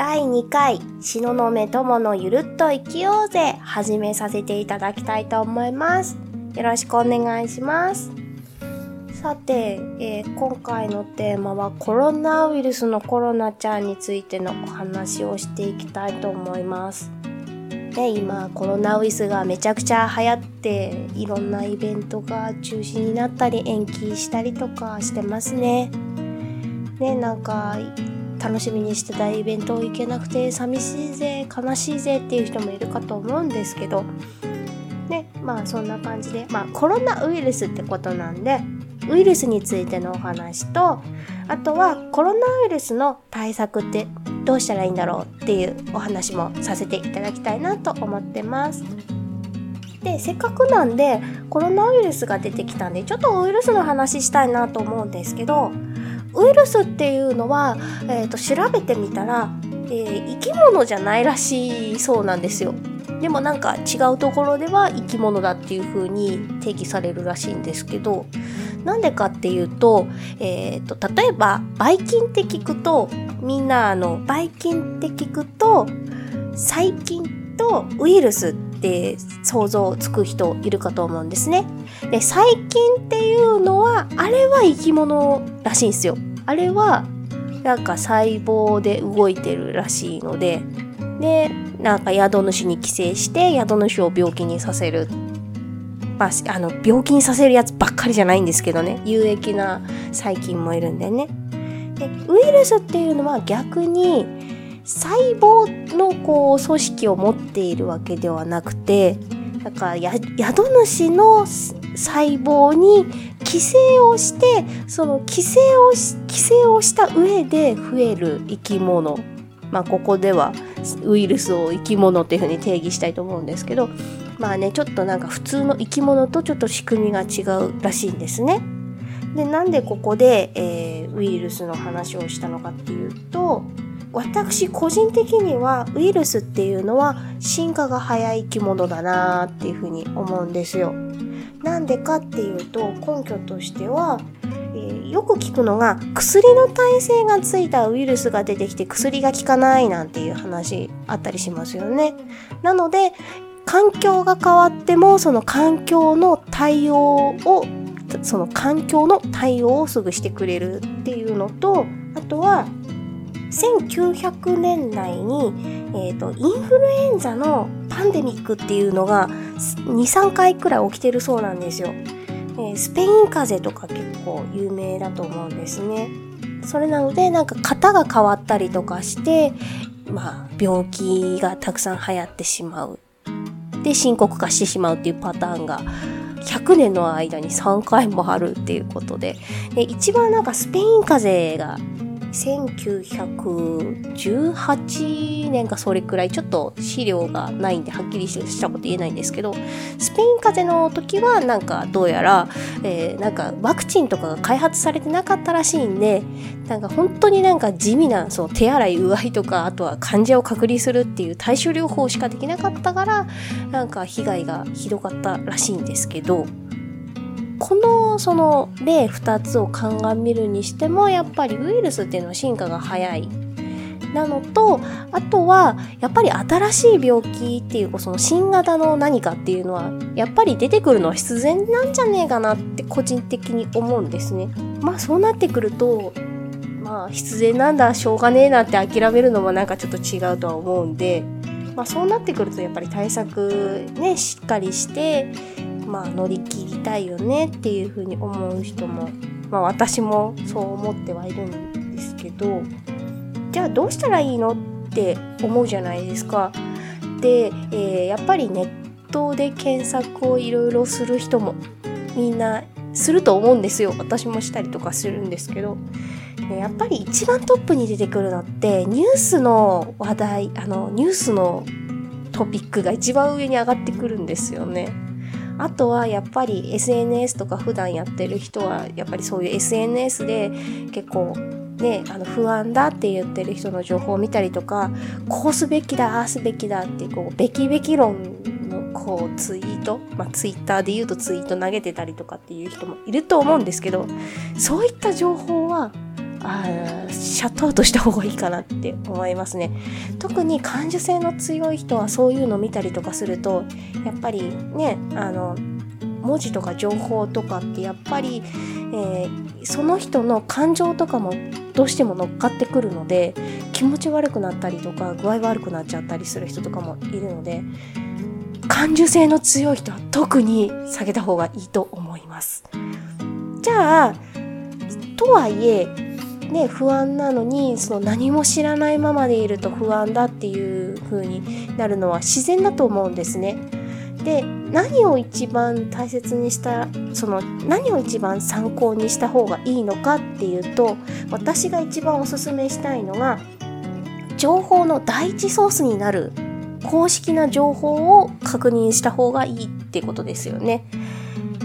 第2回、東雲友のゆるっと生きようぜ、始めさせていただきたいと思います。よろしくお願いします。さて、えー今回のテーマはコロナウイルスのコロナちゃんについてのお話をしていきたいと思います。ね、今コロナウイルスがめちゃくちゃ流行っていろんなイベントが中止になったり延期したりとかしてますね。ね、なんか楽しみにしてたイベントを行けなくて寂しいぜ悲しいぜっていう人もいるかと思うんですけどねまあそんな感じでまあコロナウイルスってことなんでウイルスについてのお話とあとはコロナウイルスの対策ってどうしたらいいんだろうっていうお話もさせていただきたいなと思ってます。でせっかくなんでコロナウイルスが出てきたんでちょっとウイルスの話したいなと思うんですけどウイルスっていうのは、えー、と調べてみたら、えー生き物じゃないらしいそうなんですよ。でもなんか違うところでは生き物だっていう風に定義されるらしいんですけどなんでかっていうと,、えー、と例えばばい菌って聞くとみんなあのばい菌って聞くと細菌とウイルスって想像つく人いるかと思うんですね。で細菌っていうのはあれは生き物らしいんですよ。あれはなんか細胞で動いてるらしいのででなんか宿主に寄生して宿主を病気にさせる。まあ、あの病気にさせるやつばっかりじゃないんですけどね有益な細菌もいるんでね。でウイルスっていうのは逆に細胞のこう組織を持っているわけではなくてだから宿主の細胞に寄生をしてその寄生をし寄生をした上で増える生き物まあここではウイルスを生き物っていうふうに定義したいと思うんですけどまあねちょっとなんか普通の生き物とちょっと仕組みが違うらしいんですね。でなんでここで、えーウイルスの話をしたのかっていうと私個人的にはウイルスっていうのは進化が早い生き物だなっていうふうに思うんですよ。なんでかっていうと根拠としては、えーよく聞くのが薬の耐性がついたウイルスが出てきて薬が効かないなんていう話あったりしますよね。なので環境が変わってもその環境の対応をその環境の対応をすぐしてくれるっていうのとあとは1900年代に、えー、とインフルエンザのパンデミックっていうのが23回くらい起きてるそうなんですよ、えースペイン風邪とか結構有名だと思うんですね。それなのでなんか型が変わったりとかしてまあ病気がたくさん流行ってしまう。で深刻化してしまうっていうパターンが100年の間に3回もあるっていうことで。で一番なんかスペイン風邪が1918年かそれくらいちょっと資料がないんではっきりしたこと言えないんですけどスペイン風邪の時はなんかどうやら、えーなんかワクチンとかが開発されてなかったらしいんでなんか本当になんか地味なその手洗いうがいとかあとは患者を隔離するっていう対処療法しかできなかったからなんか被害がひどかったらしいんですけどこのその例2つを鑑みるにしてもやっぱりウイルスっていうのは進化が早いなのとあとはやっぱり新しい病気っていうその新型の何かっていうのはやっぱり出てくるのは必然なんじゃねえかなって個人的に思うんですね。まあそうなってくるとまあ必然なんだしょうがねえなって諦めるのもなんかちょっと違うとは思うんで、まあ、そうなってくるとやっぱり対策ねしっかりしてまあ乗り切りたいよねっていうふうに思う人もまあ私もそう思ってはいるんですけどじゃあどうしたらいいのって思うじゃないですか。で、えーやっぱりネットで検索をいろいろする人もみんなすると思うんですよ私もしたりとかするんですけど、やっぱり一番トップに出てくるのってニュースの話題あのニュースのトピックが一番上に上がってくるんですよね。あとはやっぱり SNS とか普段やってる人はやっぱりそういう SNS で結構ねあの不安だって言ってる人の情報を見たりとかこうすべきだああすべきだってこうべきべき論のこうツイート、まあ、ツイッターで言うとツイート投げてたりとかっていう人もいると思うんですけどそういった情報はあシャットアウトした方がいいかなって思いますね特に感受性の強い人はそういうの見たりとかするとやっぱりねあの文字とか情報とかってやっぱり、えー、その人の感情とかもどうしても乗っかってくるので気持ち悪くなったりとか具合悪くなっちゃったりする人とかもいるので感受性の強い人は特に下げた方がいいと思います。じゃあとはいえね、不安なのにその何も知らないままでいると不安だっていう風になるのは自然だと思うんですね。で何を一番大切にしたその何を一番参考にした方がいいのかっていうと私が一番おすすめしたいのが情報の第一ソースになる公式な情報を確認した方がいいってことですよね。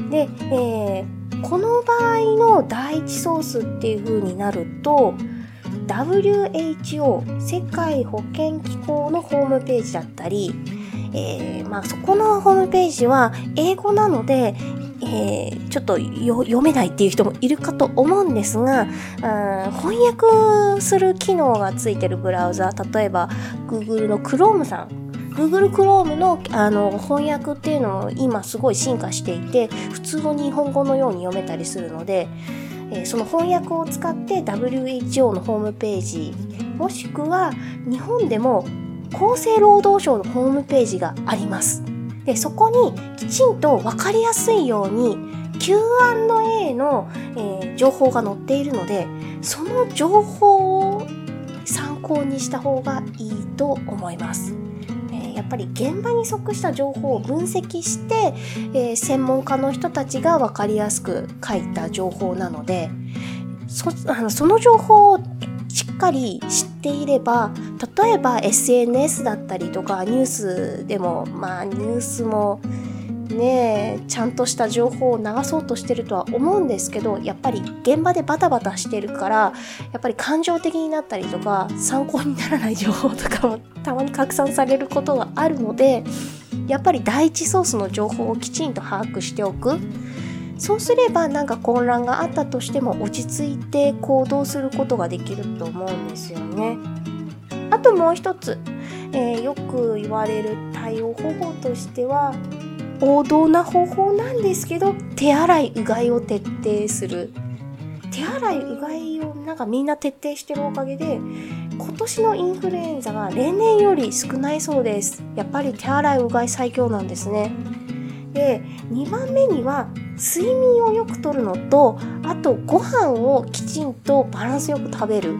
で、えー、この場合の第一ソースっていう風になると WHO 世界保健機構のホームページだったりえー、まあ、そこのホームページは英語なので、えー、ちょっと読めないっていう人もいるかと思うんですが、うん翻訳する機能がついてるブラウザ例えば Google の Chrome さん Google Chrome のあの翻訳っていうのも今すごい進化していて普通の日本語のように読めたりするので、えー、その翻訳を使って WHO のホームページもしくは日本でも厚生労働省のホームページがあります。でそこにきちんと分かりやすいように Q&A の、えー、情報が載っているのでその情報を参考にした方がいいと思います。やっぱり現場に即した情報を分析して、えー、専門家の人たちが分かりやすく書いた情報なのでそあのその情報をしっかり知っていれば例えば SNS だったりとかニュースでもまあニュースもねちゃんとした情報を流そうとしてるとは思うんですけどやっぱり現場でバタバタしてるからやっぱり感情的になったりとか参考にならない情報とかもたまに拡散されることがあるのでやっぱり第一ソースの情報をきちんと把握しておくそうすればなんか混乱があったとしても落ち着いて行動することができると思うんですよね。あともう一つ、えー、よく言われる対応方法としては王道な方法なんですけど手洗いうがいを徹底する。手洗いうがいをなんかみんな徹底してるおかげで今年のインフルエンザが例年より少ないそうです。やっぱり手洗いうがい最強なんですね。で2番目には睡眠をよくとるのとあとご飯をきちんとバランスよく食べる。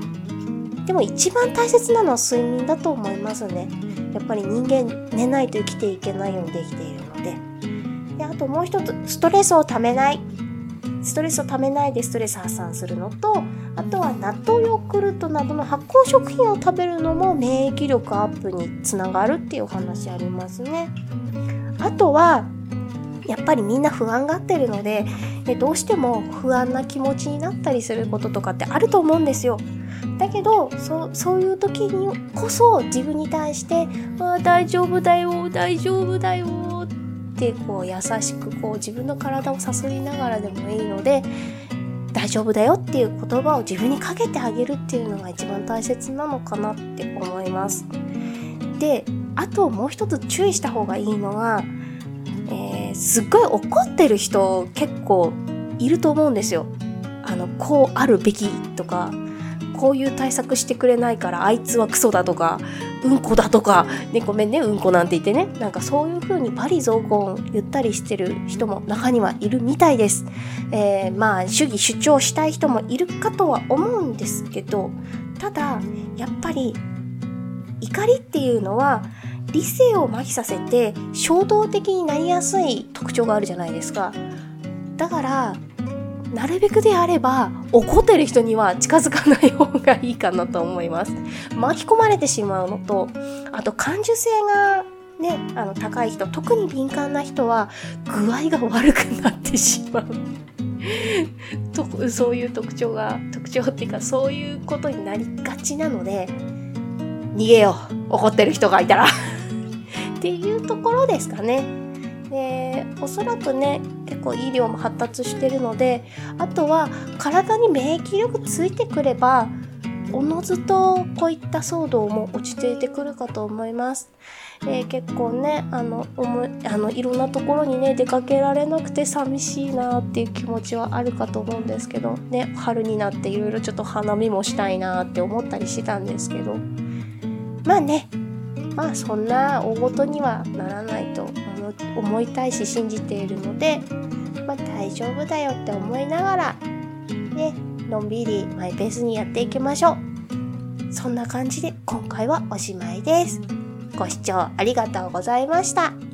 でも一番大切なのは睡眠だと思いますね。やっぱり人間寝ないと生きていけないようにできている。であともう一つストレスをためないストレスをためないでストレス発散するのとあとは納豆ヨーグルトなどの発酵食品を食べるのも免疫力アップにつながるっていうお話ありますねあとはやっぱりみんな不安がってるのでどうしても不安な気持ちになったりすることとかってあると思うんですよ。だけどそそういう時にこそ自分に対して「あ大丈夫だよ大丈夫だよ」ってこう優しくこう自分の体をさすりながらでもいいので「大丈夫だよ」っていう言葉を自分にかけてあげるっていうのが一番大切なのかなって思います。であともう一つ注意した方がいいのがえー、すっごい怒ってる人結構いると思うんですよ。あのこうあるべきとかこういう対策してくれないからあいつはクソだとかうんこだとか、ね、ごめんねうんこなんて言ってねなんかそういう風にパリ雑言言ったりしてる人も中にはいるみたいです。えー、まあ主義主張したい人もいるかとは思うんですけどただやっぱり怒りっていうのは理性を麻痺させて衝動的になりやすい特徴があるじゃないですかだからなるべくであれば怒ってる人には近づかない方がいいかなと思います。巻き込まれてしまうのとあと感受性がねあの高い人特に敏感な人は具合が悪くなってしまう。とそういう特徴が特徴っていうかそういうことになりがちなので逃げよう。怒ってる人がいたら。っていうところですかね。でおそらくね結構医療も発達してるのであとは体に免疫力ついてくればおのずとこういった騒動も落ち着いてくるかと思います。えー、結構ねあの思いあのいろんなところにね出かけられなくて寂しいなっていう気持ちはあるかと思うんですけどね春になっていろいろちょっと花見もしたいなって思ったりしてたんですけどまあねまあそんな大ごとにはならないと思います思いたいし信じているのでまあ大丈夫だよって思いながらねのんびりマイペースにやっていきましょうそんな感じで今回はおしまいですご視聴ありがとうございました。